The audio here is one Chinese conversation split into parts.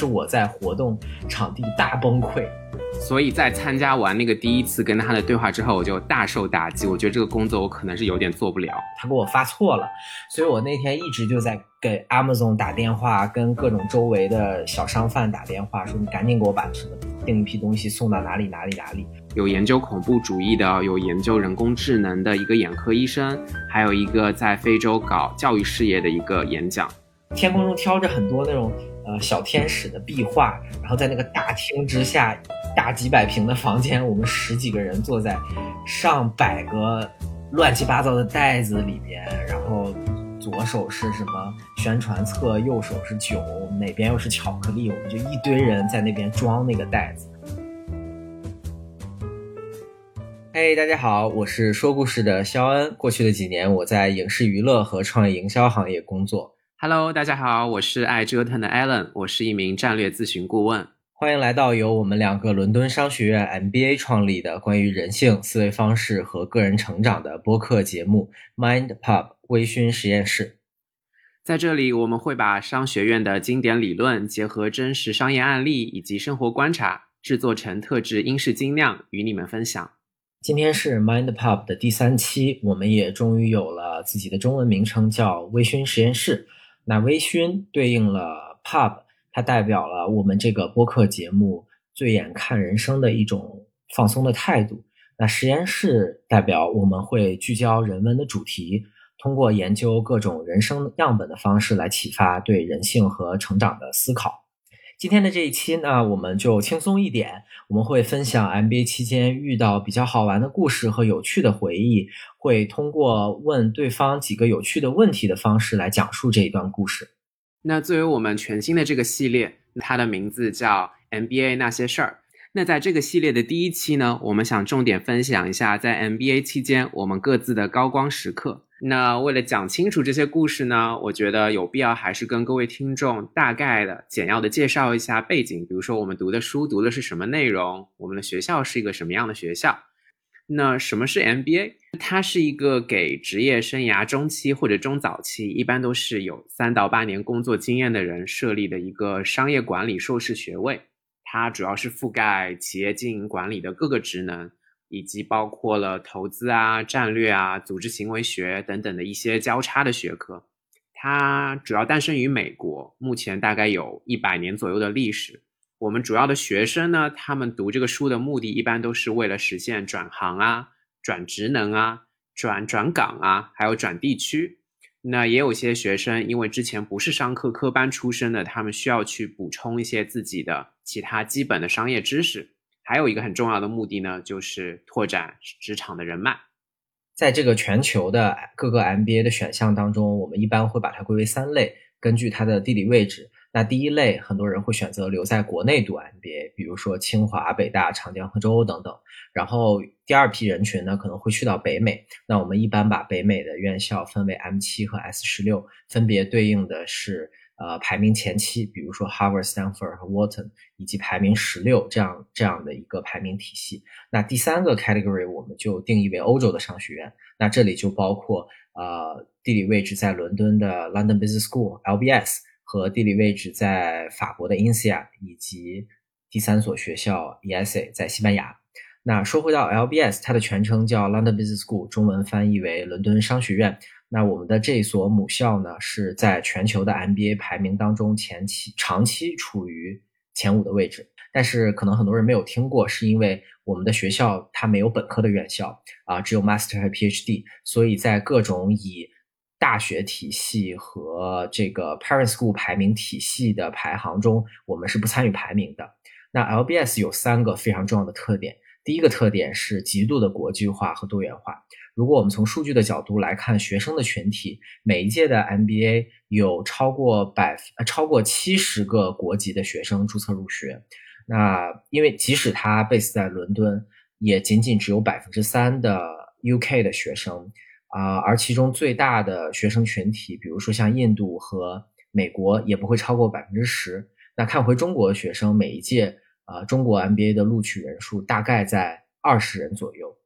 就是我在活动场地大崩溃。所以在参加完那个第一次跟他的对话之后，我就大受打击。我觉得这个工作我可能是有点做不了。他给我发错了，所以我那天一直就在给 Amazon 打电话，跟各种周围的小商贩打电话，说你赶紧给我把什么订一批东西送到哪里哪里哪里。有研究恐怖主义的，有研究人工智能的一个眼科医生，还有一个在非洲搞教育事业的一个演讲。天空中飘着很多那种呃小天使的壁画，然后在那个大厅之下，大几百平的房间，我们十几个人坐在上百个乱七八糟的袋子里边，然后左手是什么宣传册，右手是酒，哪边又是巧克力，我们就一堆人在那边装那个袋子。嘿，大家好，我是说故事的肖恩。过去的几年，我在影视娱乐和创业营销行业工作。Hello，大家好，我是爱折腾的 Allen，我是一名战略咨询顾问。欢迎来到由我们两个伦敦商学院 MBA 创立的关于人性、思维方式和个人成长的播客节目 Mind Pub 微醺实验室。在这里，我们会把商学院的经典理论结合真实商业案例以及生活观察，制作成特制英式精酿，与你们分享。今天是 Mind Pub 的第三期，我们也终于有了自己的中文名称，叫微醺实验室。那微醺对应了 pub，它代表了我们这个播客节目醉眼看人生的一种放松的态度。那实验室代表我们会聚焦人文的主题，通过研究各种人生样本的方式来启发对人性和成长的思考。今天的这一期呢，我们就轻松一点，我们会分享 MBA 期间遇到比较好玩的故事和有趣的回忆，会通过问对方几个有趣的问题的方式来讲述这一段故事。那作为我们全新的这个系列，它的名字叫 MBA 那些事儿。那在这个系列的第一期呢，我们想重点分享一下在 MBA 期间我们各自的高光时刻。那为了讲清楚这些故事呢，我觉得有必要还是跟各位听众大概的、简要的介绍一下背景。比如说，我们读的书读的是什么内容，我们的学校是一个什么样的学校。那什么是 MBA？它是一个给职业生涯中期或者中早期，一般都是有三到八年工作经验的人设立的一个商业管理硕士学位。它主要是覆盖企业经营管理的各个职能。以及包括了投资啊、战略啊、组织行为学等等的一些交叉的学科。它主要诞生于美国，目前大概有一百年左右的历史。我们主要的学生呢，他们读这个书的目的一般都是为了实现转行啊、转职能啊、转转岗啊，还有转地区。那也有些学生因为之前不是商科科班出身的，他们需要去补充一些自己的其他基本的商业知识。还有一个很重要的目的呢，就是拓展职场的人脉。在这个全球的各个 MBA 的选项当中，我们一般会把它归为三类，根据它的地理位置。那第一类，很多人会选择留在国内读 MBA，比如说清华、北大、长江、和州等等。然后第二批人群呢，可能会去到北美。那我们一般把北美的院校分为 M 七和 S 十六，分别对应的是。呃，排名前七，比如说 Harvard、Stanford 和 Wharton，以及排名十六这样这样的一个排名体系。那第三个 category 我们就定义为欧洲的商学院。那这里就包括呃地理位置在伦敦的 London Business School (LBS) 和地理位置在法国的 INSEA 以及第三所学校 ESA 在西班牙。那说回到 LBS，它的全称叫 London Business School，中文翻译为伦敦商学院。那我们的这所母校呢，是在全球的 MBA 排名当中前期长期处于前五的位置。但是可能很多人没有听过，是因为我们的学校它没有本科的院校啊，只有 Master 和 PhD，所以在各种以大学体系和这个 Parent School 排名体系的排行中，我们是不参与排名的。那 LBS 有三个非常重要的特点，第一个特点是极度的国际化和多元化。如果我们从数据的角度来看学生的群体，每一届的 MBA 有超过百呃超过七十个国籍的学生注册入学。那因为即使他 base 在伦敦，也仅仅只有百分之三的 UK 的学生啊，而其中最大的学生群体，比如说像印度和美国，也不会超过百分之十。那看回中国的学生，每一届啊中国 MBA 的录取人数大概在二十人左右。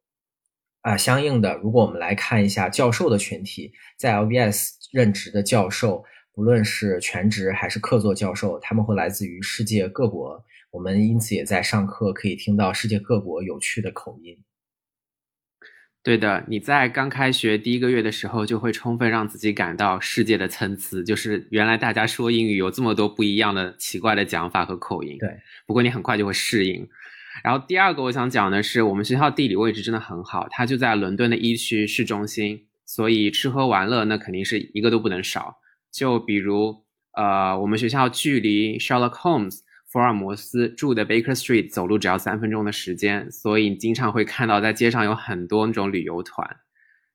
啊，相应的，如果我们来看一下教授的群体，在 LBS 任职的教授，不论是全职还是客座教授，他们会来自于世界各国。我们因此也在上课可以听到世界各国有趣的口音。对的，你在刚开学第一个月的时候，就会充分让自己感到世界的参差，就是原来大家说英语有这么多不一样的奇怪的讲法和口音。对，不过你很快就会适应。然后第二个我想讲的是，我们学校地理位置真的很好，它就在伦敦的一区市中心，所以吃喝玩乐那肯定是一个都不能少。就比如，呃，我们学校距离 Sherlock Holmes。福尔摩斯住的 Baker Street 走路只要三分钟的时间，所以你经常会看到在街上有很多那种旅游团。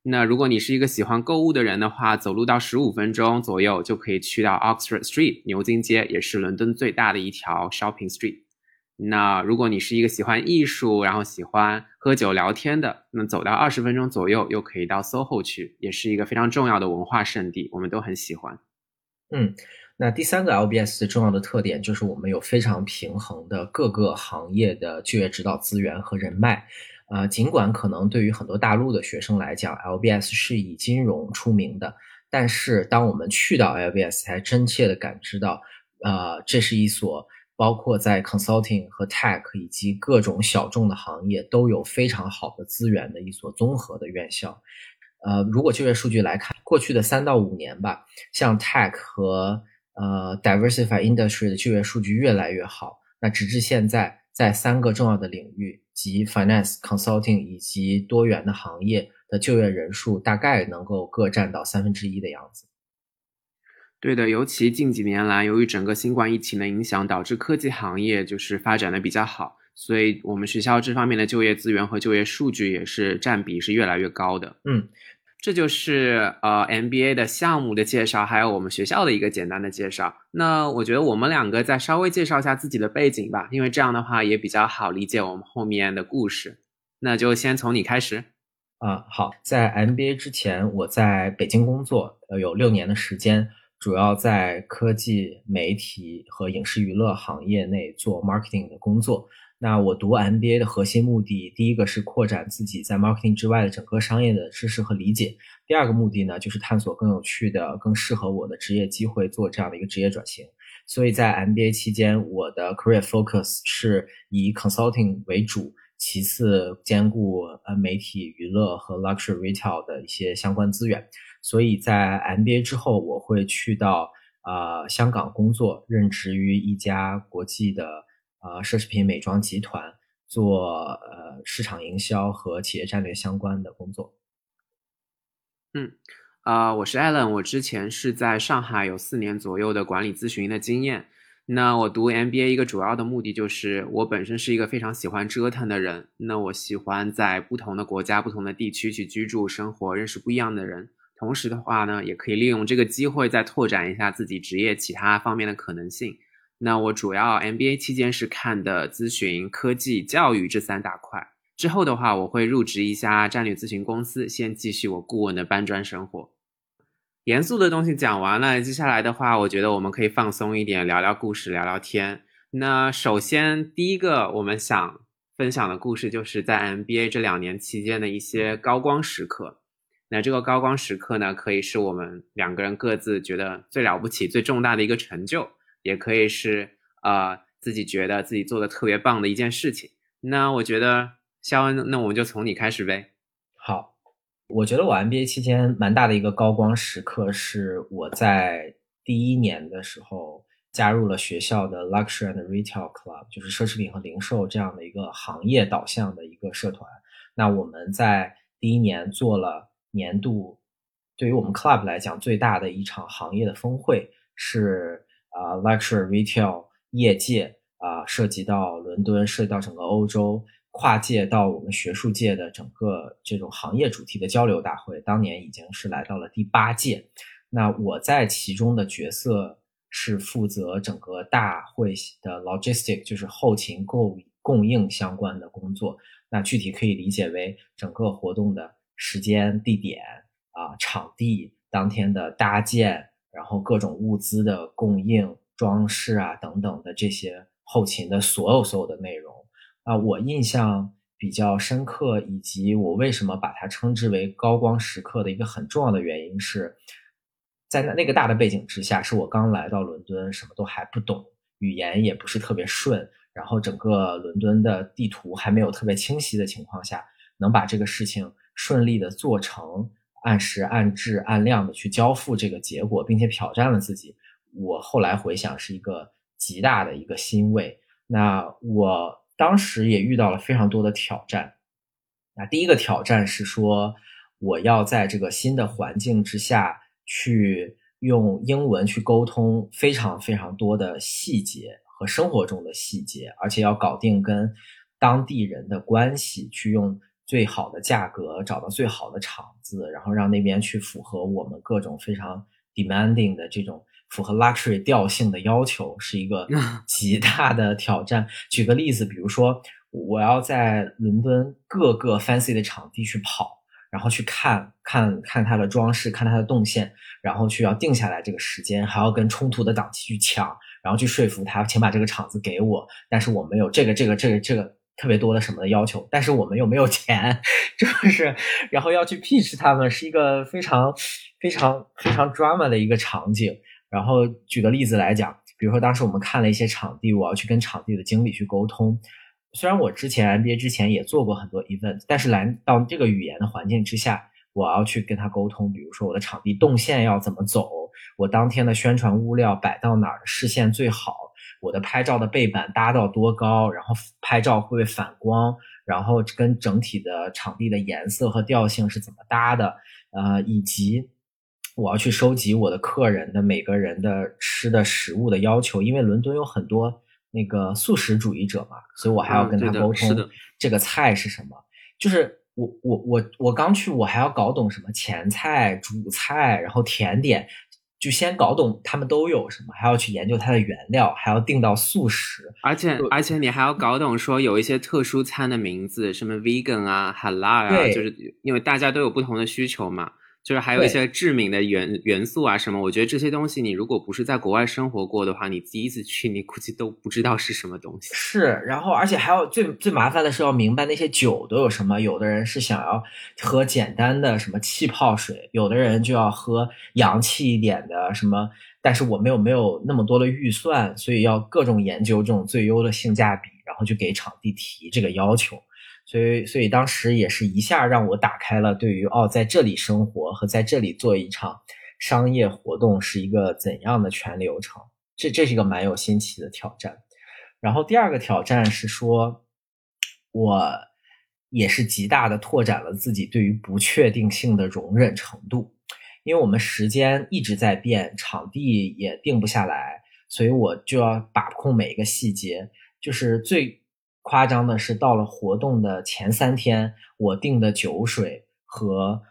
那如果你是一个喜欢购物的人的话，走路到十五分钟左右就可以去到 Oxford Street 牛津街，也是伦敦最大的一条 shopping street。那如果你是一个喜欢艺术，然后喜欢喝酒聊天的，那走到二十分钟左右又可以到 SoHo 去，也是一个非常重要的文化圣地，我们都很喜欢。嗯。那第三个 LBS 重要的特点就是我们有非常平衡的各个行业的就业指导资源和人脉。呃，尽管可能对于很多大陆的学生来讲，LBS 是以金融出名的，但是当我们去到 LBS，才真切的感知到，呃，这是一所包括在 consulting 和 tech 以及各种小众的行业都有非常好的资源的一所综合的院校。呃，如果就业数据来看，过去的三到五年吧，像 tech 和呃，diversify industry 的就业数据越来越好。那直至现在，在三个重要的领域，即 finance、consulting 以及多元的行业的就业人数，大概能够各占到三分之一的样子。对的，尤其近几年来，由于整个新冠疫情的影响，导致科技行业就是发展的比较好，所以我们学校这方面的就业资源和就业数据也是占比是越来越高的。嗯。这就是呃 MBA 的项目的介绍，还有我们学校的一个简单的介绍。那我觉得我们两个再稍微介绍一下自己的背景吧，因为这样的话也比较好理解我们后面的故事。那就先从你开始。啊，好，在 MBA 之前，我在北京工作，呃，有六年的时间，主要在科技、媒体和影视娱乐行业内做 marketing 的工作。那我读 MBA 的核心目的，第一个是扩展自己在 marketing 之外的整个商业的知识和理解；第二个目的呢，就是探索更有趣的、更适合我的职业机会，做这样的一个职业转型。所以在 MBA 期间，我的 career focus 是以 consulting 为主，其次兼顾呃媒体、娱乐和 luxury retail 的一些相关资源。所以在 MBA 之后，我会去到呃香港工作，任职于一家国际的。啊，奢侈品美妆集团做呃市场营销和企业战略相关的工作。嗯，啊，我是 Allen，我之前是在上海有四年左右的管理咨询的经验。那我读 MBA 一个主要的目的就是我本身是一个非常喜欢折腾的人。那我喜欢在不同的国家、不同的地区去居住生活，认识不一样的人。同时的话呢，也可以利用这个机会再拓展一下自己职业其他方面的可能性。那我主要 MBA 期间是看的咨询、科技、教育这三大块。之后的话，我会入职一家战略咨询公司，先继续我顾问的搬砖生活。严肃的东西讲完了，接下来的话，我觉得我们可以放松一点，聊聊故事，聊聊天。那首先第一个我们想分享的故事，就是在 MBA 这两年期间的一些高光时刻。那这个高光时刻呢，可以是我们两个人各自觉得最了不起、最重大的一个成就。也可以是呃自己觉得自己做的特别棒的一件事情。那我觉得肖恩，那我们就从你开始呗。好，我觉得我 MBA 期间蛮大的一个高光时刻是我在第一年的时候加入了学校的 Luxury and Retail Club，就是奢侈品和零售这样的一个行业导向的一个社团。那我们在第一年做了年度对于我们 Club 来讲最大的一场行业的峰会是。啊，luxury retail 业界啊，涉及到伦敦，涉及到整个欧洲，跨界到我们学术界的整个这种行业主题的交流大会，当年已经是来到了第八届。那我在其中的角色是负责整个大会的 logistic，就是后勤供供应相关的工作。那具体可以理解为整个活动的时间、地点啊、场地、当天的搭建。然后各种物资的供应、装饰啊等等的这些后勤的所有所有的内容啊，我印象比较深刻，以及我为什么把它称之为高光时刻的一个很重要的原因是，在那那个大的背景之下，是我刚来到伦敦，什么都还不懂，语言也不是特别顺，然后整个伦敦的地图还没有特别清晰的情况下，能把这个事情顺利的做成，按时按质按量的去交付这个结果，并且挑战了自己，我后来回想是一个极大的一个欣慰。那我当时也遇到了非常多的挑战。那第一个挑战是说，我要在这个新的环境之下去用英文去沟通非常非常多的细节和生活中的细节，而且要搞定跟当地人的关系，去用最好的价格找到最好的场子，然后让那边去符合我们各种非常 demanding 的这种符合 luxury 调性的要求，是一个 极大的挑战。举个例子，比如说。我要在伦敦各个 fancy 的场地去跑，然后去看看看它的装饰，看它的动线，然后去要定下来这个时间，还要跟冲突的档期去抢，然后去说服他，请把这个场子给我。但是我没有这个这个这个这个特别多的什么的要求，但是我们又没有钱，就是，然后要去 pitch 他们，是一个非常非常非常 drama 的一个场景。然后举个例子来讲，比如说当时我们看了一些场地，我要去跟场地的经理去沟通。虽然我之前 MBA 之前也做过很多 event，但是来到这个语言的环境之下，我要去跟他沟通，比如说我的场地动线要怎么走，我当天的宣传物料摆到哪儿，视线最好，我的拍照的背板搭到多高，然后拍照会不会反光，然后跟整体的场地的颜色和调性是怎么搭的，呃，以及我要去收集我的客人的每个人的吃的食物的要求，因为伦敦有很多。那个素食主义者嘛，所以我还要跟他沟通这个菜是什么。就是我我我我刚去，我还要搞懂什么前菜、主菜，然后甜点，就先搞懂他们都有什么，还要去研究它的原料，还要定到素食。而且而且你还要搞懂说有一些特殊餐的名字，什么 vegan 啊、halal 啊，就是因为大家都有不同的需求嘛。就是还有一些致敏的元元素啊什么，我觉得这些东西你如果不是在国外生活过的话，你第一次去你估计都不知道是什么东西。是，然后而且还有最最麻烦的是要明白那些酒都有什么。有的人是想要喝简单的什么气泡水，有的人就要喝洋气一点的什么。但是我没有没有那么多的预算，所以要各种研究这种最优的性价比，然后就给场地提这个要求。所以，所以当时也是一下让我打开了对于哦，在这里生活和在这里做一场商业活动是一个怎样的全流程，这这是一个蛮有新奇的挑战。然后第二个挑战是说，我也是极大的拓展了自己对于不确定性的容忍程度，因为我们时间一直在变，场地也定不下来，所以我就要把控每一个细节，就是最。夸张的是，到了活动的前三天，我订的酒水和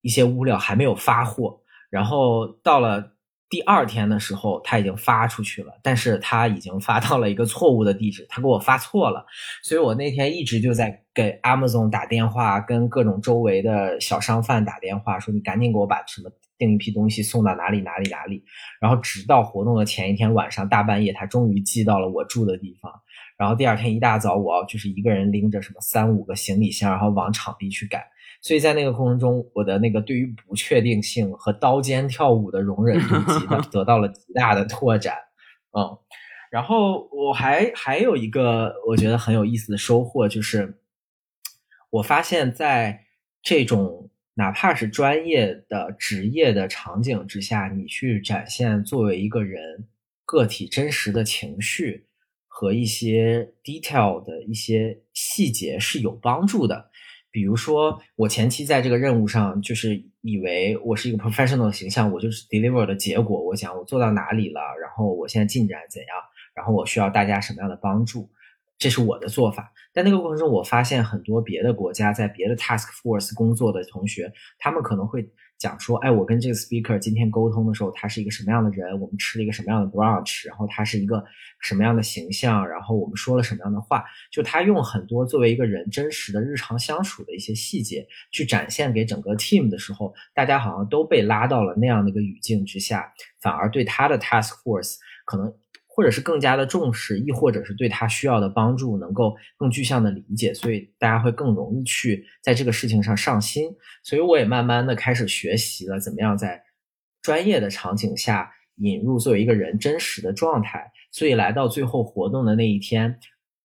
一些物料还没有发货。然后到了第二天的时候，他已经发出去了，但是他已经发到了一个错误的地址，他给我发错了。所以我那天一直就在给 Amazon 打电话，跟各种周围的小商贩打电话，说你赶紧给我把什么订一批东西送到哪里哪里哪里。然后直到活动的前一天晚上大半夜，他终于寄到了我住的地方。然后第二天一大早，我要就是一个人拎着什么三五个行李箱，然后往场地去赶。所以在那个过程中，我的那个对于不确定性和刀尖跳舞的容忍度极 得到了极大的拓展。嗯，然后我还还有一个我觉得很有意思的收获，就是我发现在这种哪怕是专业的职业的场景之下，你去展现作为一个人个体真实的情绪。和一些 detail 的一些细节是有帮助的，比如说我前期在这个任务上，就是以为我是一个 professional 的形象，我就是 deliver 的结果，我想我做到哪里了，然后我现在进展怎样，然后我需要大家什么样的帮助，这是我的做法。在那个过程中，我发现很多别的国家在别的 task force 工作的同学，他们可能会。讲说，哎，我跟这个 speaker 今天沟通的时候，他是一个什么样的人？我们吃了一个什么样的 brunch？然后他是一个什么样的形象？然后我们说了什么样的话？就他用很多作为一个人真实的日常相处的一些细节去展现给整个 team 的时候，大家好像都被拉到了那样的一个语境之下，反而对他的 task force 可能。或者是更加的重视，亦或者是对他需要的帮助能够更具象的理解，所以大家会更容易去在这个事情上上心。所以我也慢慢的开始学习了怎么样在专业的场景下引入作为一个人真实的状态。所以来到最后活动的那一天，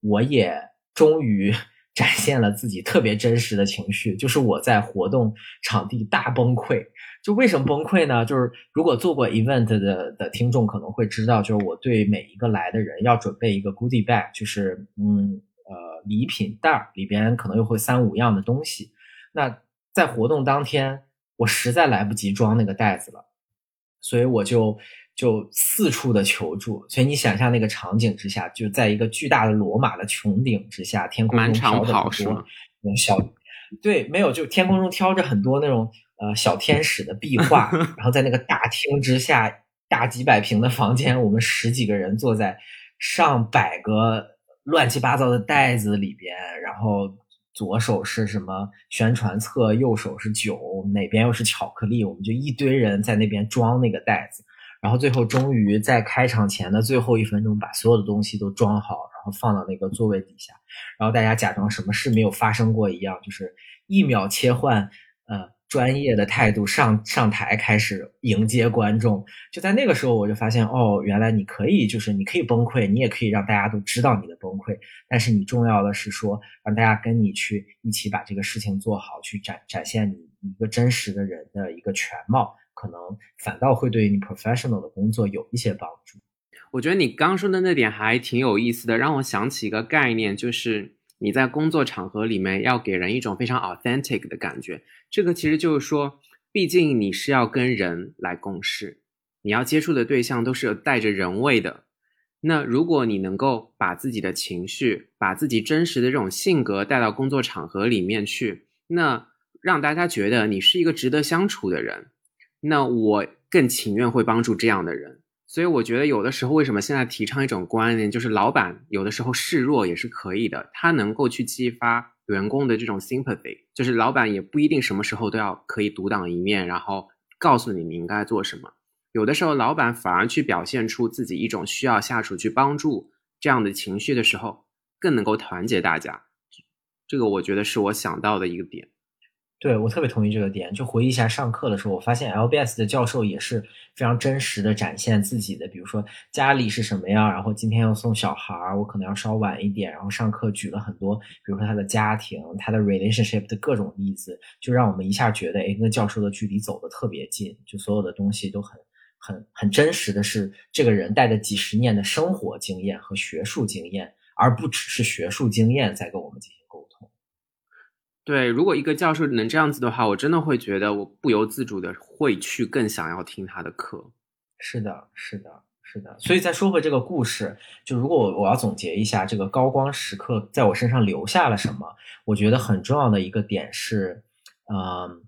我也终于展现了自己特别真实的情绪，就是我在活动场地大崩溃。就为什么崩溃呢？就是如果做过 event 的的听众可能会知道，就是我对每一个来的人要准备一个 goodie bag，就是嗯呃礼品袋儿里边可能又会三五样的东西。那在活动当天，我实在来不及装那个袋子了，所以我就就四处的求助。所以你想象那个场景之下，就在一个巨大的罗马的穹顶之下，天空中飘着很多那种小，对，没有，就天空中飘着很多那种。呃，小天使的壁画，然后在那个大厅之下，大几百平的房间，我们十几个人坐在上百个乱七八糟的袋子里边，然后左手是什么宣传册，右手是酒，哪边又是巧克力，我们就一堆人在那边装那个袋子，然后最后终于在开场前的最后一分钟，把所有的东西都装好，然后放到那个座位底下，然后大家假装什么事没有发生过一样，就是一秒切换，呃。专业的态度上上台开始迎接观众，就在那个时候我就发现哦，原来你可以就是你可以崩溃，你也可以让大家都知道你的崩溃，但是你重要的是说让大家跟你去一起把这个事情做好，去展展现你一个真实的人的一个全貌，可能反倒会对你 professional 的工作有一些帮助。我觉得你刚说的那点还挺有意思的，让我想起一个概念，就是。你在工作场合里面要给人一种非常 authentic 的感觉，这个其实就是说，毕竟你是要跟人来共事，你要接触的对象都是带着人味的。那如果你能够把自己的情绪、把自己真实的这种性格带到工作场合里面去，那让大家觉得你是一个值得相处的人，那我更情愿会帮助这样的人。所以我觉得有的时候，为什么现在提倡一种观念，就是老板有的时候示弱也是可以的，他能够去激发员工的这种 sympathy，就是老板也不一定什么时候都要可以独当一面，然后告诉你你应该做什么。有的时候，老板反而去表现出自己一种需要下属去帮助这样的情绪的时候，更能够团结大家。这个我觉得是我想到的一个点。对我特别同意这个点。就回忆一下上课的时候，我发现 LBS 的教授也是非常真实的展现自己的，比如说家里是什么样，然后今天要送小孩儿，我可能要稍晚一点，然后上课举了很多，比如说他的家庭、他的 relationship 的各种例子，就让我们一下觉得，哎，跟教授的距离走得特别近，就所有的东西都很、很、很真实的是这个人带着几十年的生活经验和学术经验，而不只是学术经验在跟我们进行。对，如果一个教授能这样子的话，我真的会觉得我不由自主的会去更想要听他的课。是的，是的，是的。所以再说回这个故事，就如果我我要总结一下这个高光时刻在我身上留下了什么，我觉得很重要的一个点是，嗯，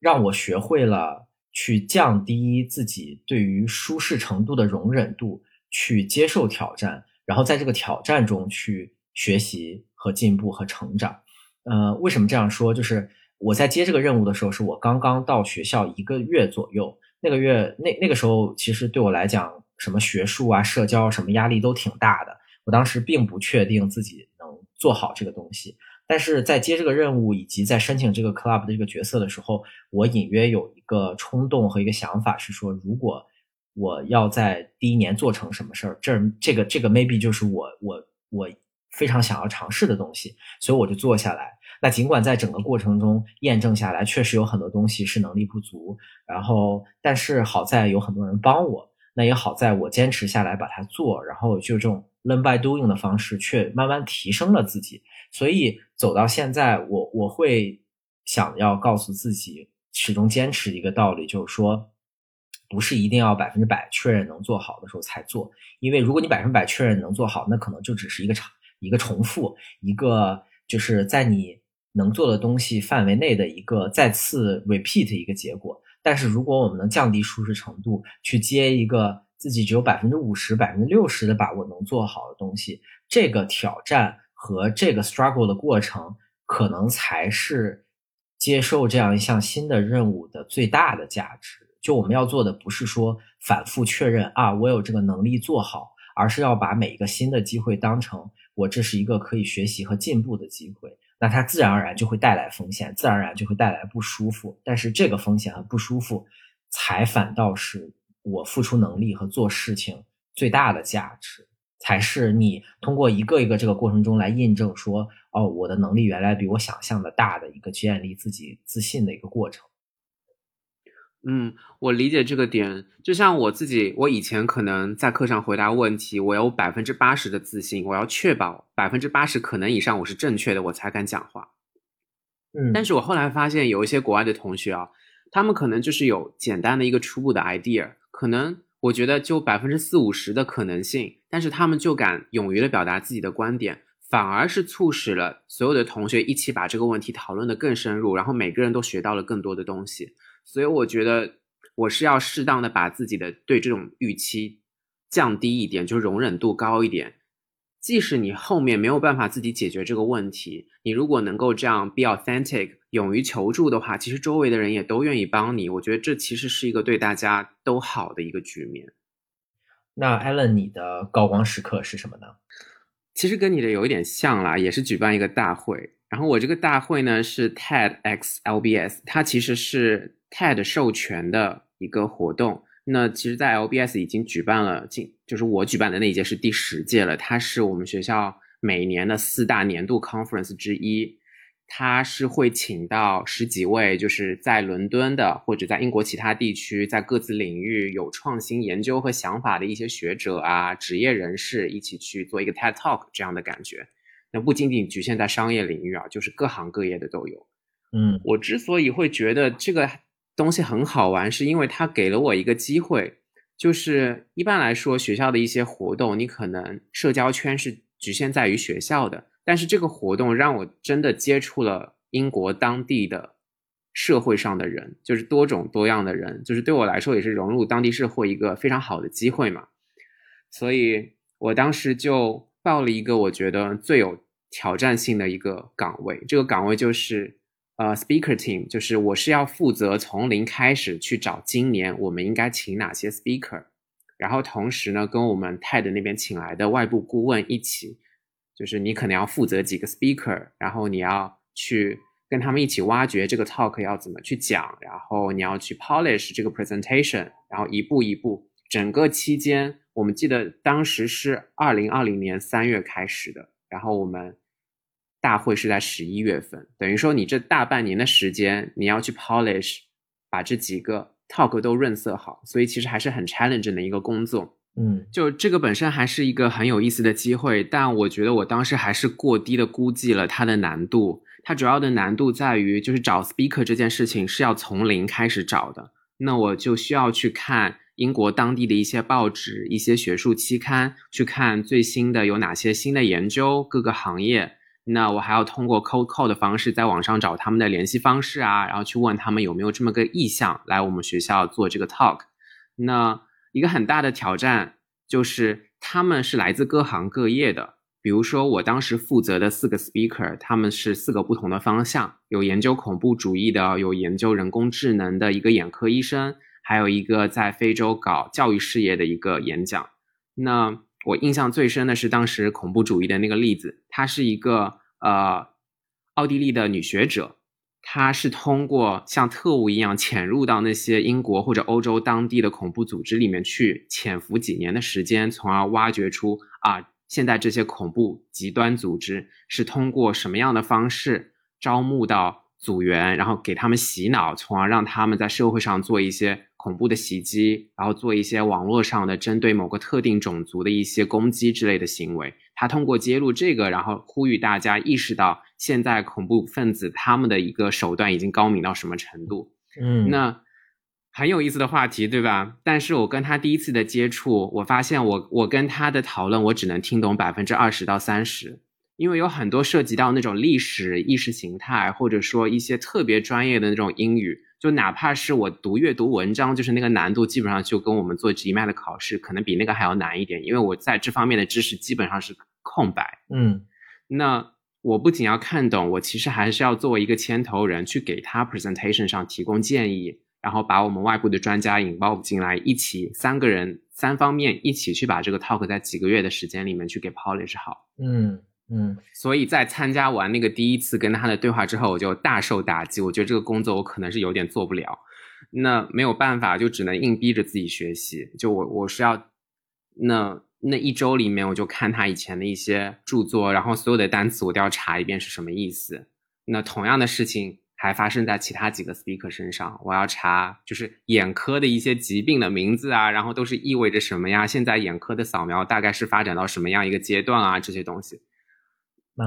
让我学会了去降低自己对于舒适程度的容忍度，去接受挑战，然后在这个挑战中去学习和进步和成长。呃，为什么这样说？就是我在接这个任务的时候，是我刚刚到学校一个月左右。那个月，那那个时候，其实对我来讲，什么学术啊、社交什么压力都挺大的。我当时并不确定自己能做好这个东西。但是在接这个任务以及在申请这个 club 的这个角色的时候，我隐约有一个冲动和一个想法，是说，如果我要在第一年做成什么事儿，这这个这个 maybe 就是我我我。非常想要尝试的东西，所以我就做下来。那尽管在整个过程中验证下来，确实有很多东西是能力不足，然后但是好在有很多人帮我，那也好在我坚持下来把它做，然后就这种 learn by doing 的方式，却慢慢提升了自己。所以走到现在，我我会想要告诉自己，始终坚持一个道理，就是说，不是一定要百分之百确认能做好的时候才做，因为如果你百分之百确认能做好，那可能就只是一个场。一个重复，一个就是在你能做的东西范围内的一个再次 repeat 一个结果。但是如果我们能降低舒适程度，去接一个自己只有百分之五十、百分之六十的把握能做好的东西，这个挑战和这个 struggle 的过程，可能才是接受这样一项新的任务的最大的价值。就我们要做的不是说反复确认啊，我有这个能力做好，而是要把每一个新的机会当成。我这是一个可以学习和进步的机会，那它自然而然就会带来风险，自然而然就会带来不舒服。但是这个风险和不舒服，才反倒是我付出能力和做事情最大的价值，才是你通过一个一个这个过程中来印证说，哦，我的能力原来比我想象的大的一个建立自己自信的一个过程。嗯，我理解这个点。就像我自己，我以前可能在课上回答问题，我有百分之八十的自信，我要确保百分之八十可能以上我是正确的，我才敢讲话。嗯，但是我后来发现，有一些国外的同学啊，他们可能就是有简单的一个初步的 idea，可能我觉得就百分之四五十的可能性，但是他们就敢勇于的表达自己的观点，反而是促使了所有的同学一起把这个问题讨论的更深入，然后每个人都学到了更多的东西。所以我觉得我是要适当的把自己的对这种预期降低一点，就容忍度高一点。即使你后面没有办法自己解决这个问题，你如果能够这样 be authentic，勇于求助的话，其实周围的人也都愿意帮你。我觉得这其实是一个对大家都好的一个局面。那 Allen，你的高光时刻是什么呢？其实跟你的有一点像啦，也是举办一个大会。然后我这个大会呢是 TEDx LBS，它其实是 TED 授权的一个活动，那其实，在 LBS 已经举办了，近就是我举办的那一届是第十届了。它是我们学校每年的四大年度 conference 之一，它是会请到十几位就是在伦敦的或者在英国其他地区，在各自领域有创新研究和想法的一些学者啊、职业人士一起去做一个 TED Talk 这样的感觉。那不仅仅局限在商业领域啊，就是各行各业的都有。嗯，我之所以会觉得这个。东西很好玩，是因为它给了我一个机会。就是一般来说，学校的一些活动，你可能社交圈是局限在于学校的。但是这个活动让我真的接触了英国当地的社会上的人，就是多种多样的人，就是对我来说也是融入当地社会一个非常好的机会嘛。所以我当时就报了一个我觉得最有挑战性的一个岗位，这个岗位就是。呃，speaker team 就是我是要负责从零开始去找今年我们应该请哪些 speaker，然后同时呢跟我们 TED 那边请来的外部顾问一起，就是你可能要负责几个 speaker，然后你要去跟他们一起挖掘这个 talk 要怎么去讲，然后你要去 polish 这个 presentation，然后一步一步，整个期间我们记得当时是二零二零年三月开始的，然后我们。大会是在十一月份，等于说你这大半年的时间，你要去 polish，把这几个 talk 都润色好，所以其实还是很 challenging 的一个工作。嗯，就这个本身还是一个很有意思的机会，但我觉得我当时还是过低的估计了它的难度。它主要的难度在于，就是找 speaker 这件事情是要从零开始找的，那我就需要去看英国当地的一些报纸、一些学术期刊，去看最新的有哪些新的研究，各个行业。那我还要通过 cold call 的方式在网上找他们的联系方式啊，然后去问他们有没有这么个意向来我们学校做这个 talk。那一个很大的挑战就是他们是来自各行各业的，比如说我当时负责的四个 speaker，他们是四个不同的方向，有研究恐怖主义的，有研究人工智能的一个眼科医生，还有一个在非洲搞教育事业的一个演讲。那我印象最深的是当时恐怖主义的那个例子，她是一个呃奥地利的女学者，她是通过像特务一样潜入到那些英国或者欧洲当地的恐怖组织里面去潜伏几年的时间，从而挖掘出啊现在这些恐怖极端组织是通过什么样的方式招募到组员，然后给他们洗脑，从而让他们在社会上做一些。恐怖的袭击，然后做一些网络上的针对某个特定种族的一些攻击之类的行为。他通过揭露这个，然后呼吁大家意识到现在恐怖分子他们的一个手段已经高明到什么程度。嗯，那很有意思的话题，对吧？但是我跟他第一次的接触，我发现我我跟他的讨论，我只能听懂百分之二十到三十，因为有很多涉及到那种历史、意识形态，或者说一些特别专业的那种英语。就哪怕是我读阅读文章，就是那个难度基本上就跟我们做 GMAT 的考试，可能比那个还要难一点，因为我在这方面的知识基本上是空白。嗯，那我不仅要看懂，我其实还是要作为一个牵头人去给他 presentation 上提供建议，然后把我们外部的专家引爆进来，一起三个人三方面一起去把这个 talk 在几个月的时间里面去给 polish 好。嗯。嗯，所以在参加完那个第一次跟他的对话之后，我就大受打击。我觉得这个工作我可能是有点做不了。那没有办法，就只能硬逼着自己学习。就我我是要那那一周里面，我就看他以前的一些著作，然后所有的单词我都要查一遍是什么意思。那同样的事情还发生在其他几个 speaker 身上，我要查就是眼科的一些疾病的名字啊，然后都是意味着什么呀？现在眼科的扫描大概是发展到什么样一个阶段啊？这些东西。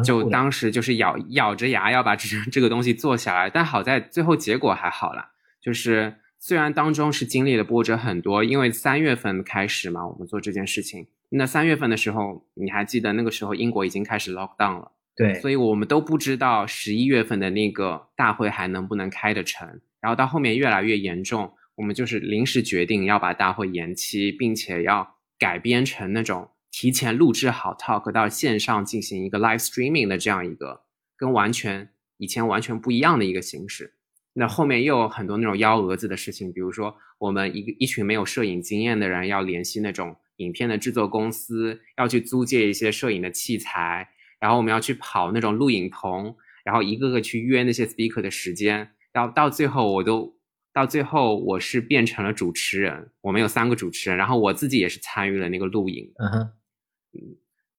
就当时就是咬咬着牙要把这这个东西做下来，但好在最后结果还好啦。就是虽然当中是经历了波折很多，因为三月份开始嘛，我们做这件事情。那三月份的时候，你还记得那个时候英国已经开始 lock down 了，对，所以我们都不知道十一月份的那个大会还能不能开得成。然后到后面越来越严重，我们就是临时决定要把大会延期，并且要改编成那种。提前录制好 talk 到线上进行一个 live streaming 的这样一个跟完全以前完全不一样的一个形式，那后面又有很多那种幺蛾子的事情，比如说我们一个一群没有摄影经验的人要联系那种影片的制作公司，要去租借一些摄影的器材，然后我们要去跑那种录影棚，然后一个个去约那些 speaker 的时间，然后到最后我都到最后我是变成了主持人，我们有三个主持人，然后我自己也是参与了那个录影，嗯哼。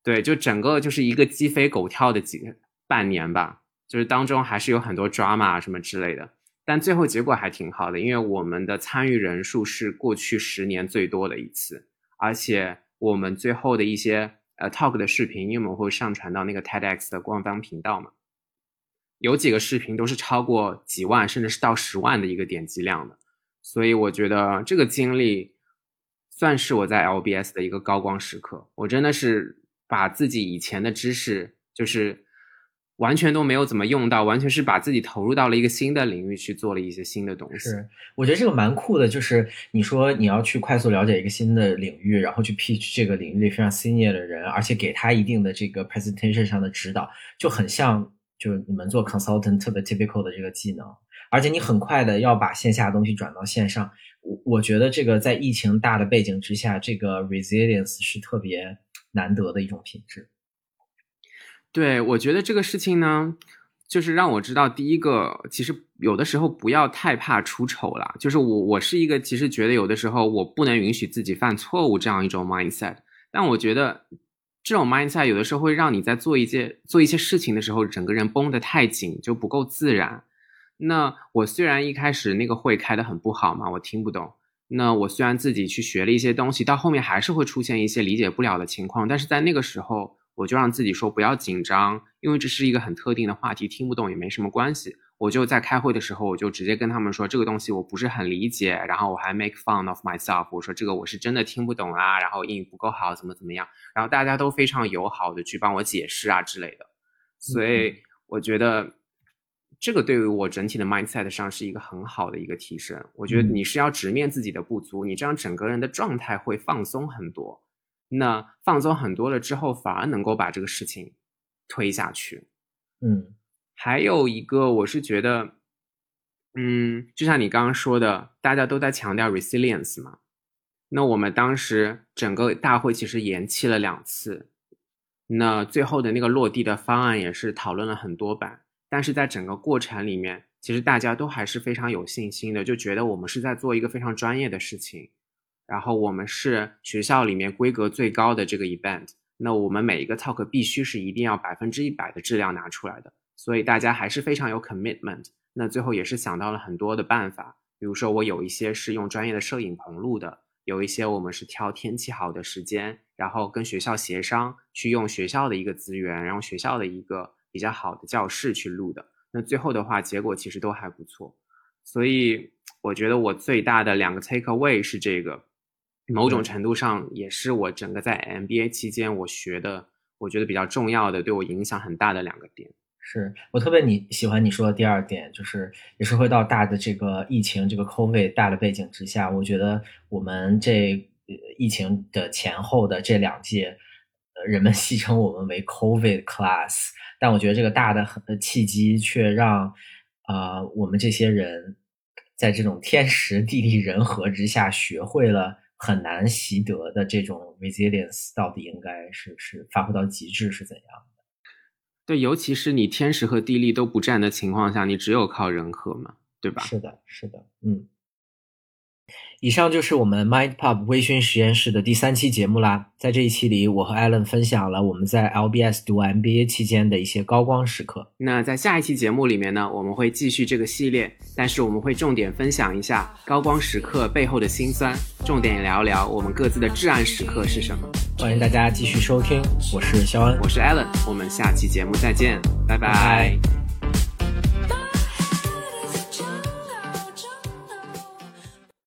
对，就整个就是一个鸡飞狗跳的几半年吧，就是当中还是有很多 drama 什么之类的，但最后结果还挺好的，因为我们的参与人数是过去十年最多的一次，而且我们最后的一些呃 talk 的视频，因为我们会上传到那个 TEDx 的官方频道嘛，有几个视频都是超过几万，甚至是到十万的一个点击量的，所以我觉得这个经历。算是我在 LBS 的一个高光时刻，我真的是把自己以前的知识，就是完全都没有怎么用到，完全是把自己投入到了一个新的领域去做了一些新的东西。是，我觉得这个蛮酷的，就是你说你要去快速了解一个新的领域，然后去 pitch 这个领域里非常 senior 的人，而且给他一定的这个 presentation 上的指导，就很像就是你们做 consultant 特别 typical 的这个技能，而且你很快的要把线下的东西转到线上。我我觉得这个在疫情大的背景之下，这个 resilience 是特别难得的一种品质。对，我觉得这个事情呢，就是让我知道，第一个，其实有的时候不要太怕出丑了。就是我，我是一个其实觉得有的时候我不能允许自己犯错误这样一种 mindset。但我觉得这种 mindset 有的时候会让你在做一些做一些事情的时候，整个人绷得太紧，就不够自然。那我虽然一开始那个会开的很不好嘛，我听不懂。那我虽然自己去学了一些东西，到后面还是会出现一些理解不了的情况。但是在那个时候，我就让自己说不要紧张，因为这是一个很特定的话题，听不懂也没什么关系。我就在开会的时候，我就直接跟他们说这个东西我不是很理解，然后我还 make fun of myself，我说这个我是真的听不懂啊，然后英语不够好，怎么怎么样。然后大家都非常友好的去帮我解释啊之类的。所以我觉得。这个对于我整体的 mindset 上是一个很好的一个提升。我觉得你是要直面自己的不足，你这样整个人的状态会放松很多。那放松很多了之后，反而能够把这个事情推下去。嗯，还有一个，我是觉得，嗯，就像你刚刚说的，大家都在强调 resilience 嘛。那我们当时整个大会其实延期了两次，那最后的那个落地的方案也是讨论了很多版。但是在整个过程里面，其实大家都还是非常有信心的，就觉得我们是在做一个非常专业的事情，然后我们是学校里面规格最高的这个 event，那我们每一个 talk 必须是一定要百分之一百的质量拿出来的，所以大家还是非常有 commitment。那最后也是想到了很多的办法，比如说我有一些是用专业的摄影棚录的，有一些我们是挑天气好的时间，然后跟学校协商去用学校的一个资源，然后学校的一个。比较好的教室去录的，那最后的话结果其实都还不错，所以我觉得我最大的两个 take away 是这个，某种程度上也是我整个在 MBA 期间我学的，我觉得比较重要的，对我影响很大的两个点。是我特别你喜欢你说的第二点，就是也是会到大的这个疫情这个 COVID 大的背景之下，我觉得我们这疫情的前后的这两届。人们戏称我们为 COVID class，但我觉得这个大的契机却让，啊，我们这些人在这种天时地利人和之下，学会了很难习得的这种 resilience，到底应该是是发挥到极致是怎样的？对，尤其是你天时和地利都不占的情况下，你只有靠人和嘛，对吧？是的，是的，嗯。以上就是我们 MindPub 微醺实验室的第三期节目啦。在这一期里，我和 Allen 分享了我们在 LBS 读 MBA 期间的一些高光时刻。那在下一期节目里面呢，我们会继续这个系列，但是我们会重点分享一下高光时刻背后的辛酸，重点聊聊我们各自的至暗时刻是什么。欢迎大家继续收听，我是肖恩，我是 Allen，我们下期节目再见，拜拜拜